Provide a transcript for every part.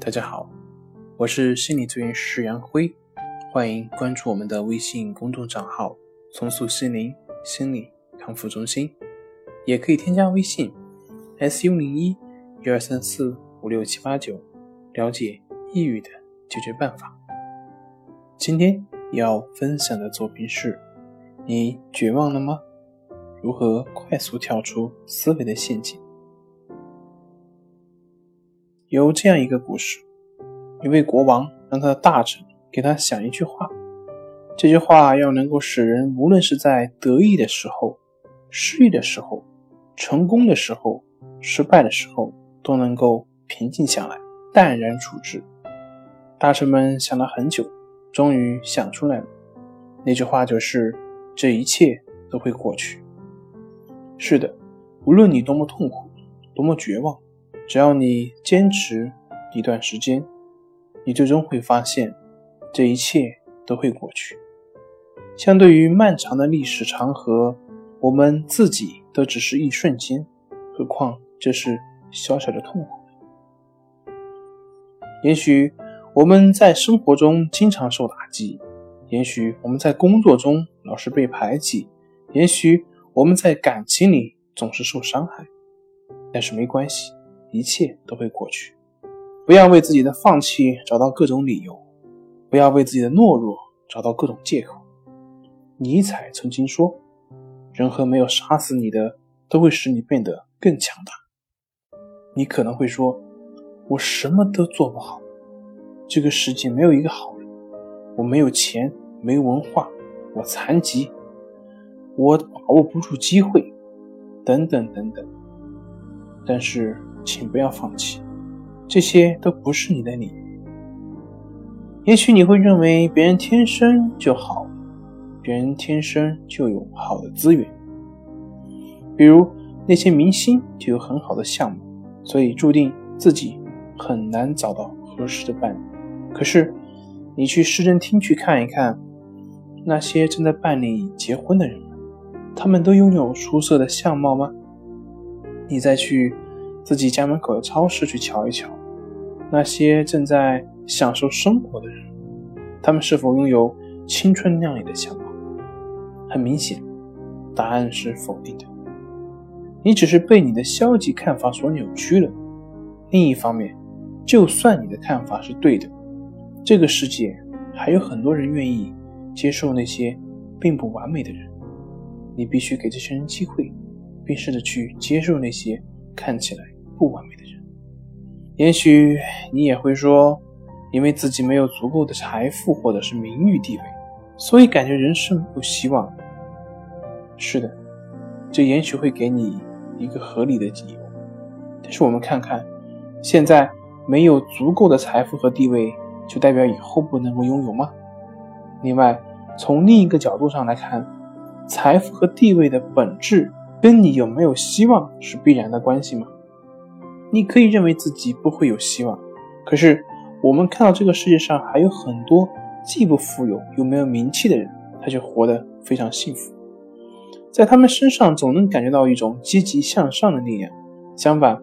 大家好，我是心理咨询师杨辉，欢迎关注我们的微信公众账号“重塑心灵心理康复中心”，也可以添加微信 “s u 零一一二三四五六七八九”了解抑郁的解决办法。今天要分享的作品是：你绝望了吗？如何快速跳出思维的陷阱？有这样一个故事：一位国王让他的大臣给他想一句话，这句话要能够使人无论是在得意的时候、失意的时候、成功的时候、失败的时候，都能够平静下来，淡然处之。大臣们想了很久，终于想出来了。那句话就是：“这一切都会过去。”是的，无论你多么痛苦，多么绝望。只要你坚持一段时间，你最终会发现，这一切都会过去。相对于漫长的历史长河，我们自己都只是一瞬间，何况这是小小的痛苦。也许我们在生活中经常受打击，也许我们在工作中老是被排挤，也许我们在感情里总是受伤害，但是没关系。一切都会过去，不要为自己的放弃找到各种理由，不要为自己的懦弱找到各种借口。尼采曾经说：“任何没有杀死你的，都会使你变得更强大。”你可能会说：“我什么都做不好，这个世界没有一个好人，我没有钱，没文化，我残疾，我把握不住机会，等等等等。”但是。请不要放弃，这些都不是你的理。也许你会认为别人天生就好，别人天生就有好的资源，比如那些明星就有很好的项目，所以注定自己很难找到合适的伴侣。可是，你去市政厅去看一看，那些正在办理结婚的人们，他们都拥有出色的相貌吗？你再去。自己家门口的超市去瞧一瞧，那些正在享受生活的人，他们是否拥有青春靓丽的相貌？很明显，答案是否定的。你只是被你的消极看法所扭曲了。另一方面，就算你的看法是对的，这个世界还有很多人愿意接受那些并不完美的人。你必须给这些人机会，并试着去接受那些看起来。不完美的人，也许你也会说，因为自己没有足够的财富或者是名誉地位，所以感觉人生不希望。是的，这也许会给你一个合理的理由。但是我们看看，现在没有足够的财富和地位，就代表以后不能够拥有吗？另外，从另一个角度上来看，财富和地位的本质跟你有没有希望是必然的关系吗？你可以认为自己不会有希望，可是我们看到这个世界上还有很多既不富有又没有名气的人，他却活得非常幸福，在他们身上总能感觉到一种积极向上的力量。相反，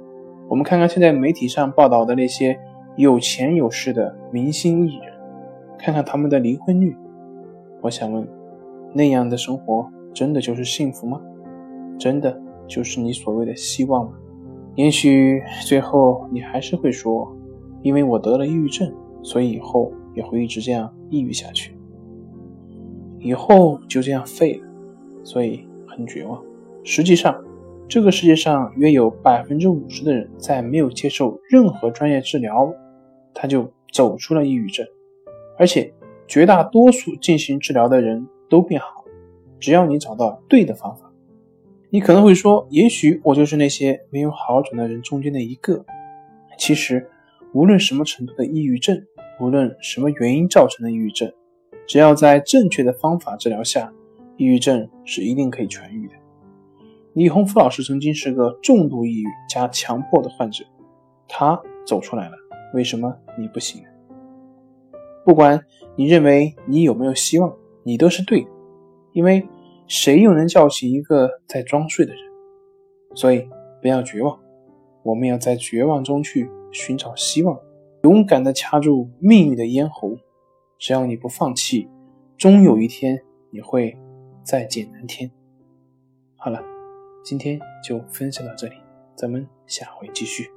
我们看看现在媒体上报道的那些有钱有势的明星艺人，看看他们的离婚率，我想问，那样的生活真的就是幸福吗？真的就是你所谓的希望吗？也许最后你还是会说，因为我得了抑郁症，所以以后也会一直这样抑郁下去，以后就这样废了，所以很绝望。实际上，这个世界上约有百分之五十的人在没有接受任何专业治疗，他就走出了抑郁症，而且绝大多数进行治疗的人都变好，只要你找到对的方法。你可能会说，也许我就是那些没有好转的人中间的一个。其实，无论什么程度的抑郁症，无论什么原因造成的抑郁症，只要在正确的方法治疗下，抑郁症是一定可以痊愈的。李洪福老师曾经是个重度抑郁加强迫的患者，他走出来了，为什么你不行？不管你认为你有没有希望，你都是对的，因为谁又能叫醒一个在装睡的人？所以不要绝望，我们要在绝望中去寻找希望，勇敢地掐住命运的咽喉。只要你不放弃，终有一天你会再见蓝天。好了，今天就分享到这里，咱们下回继续。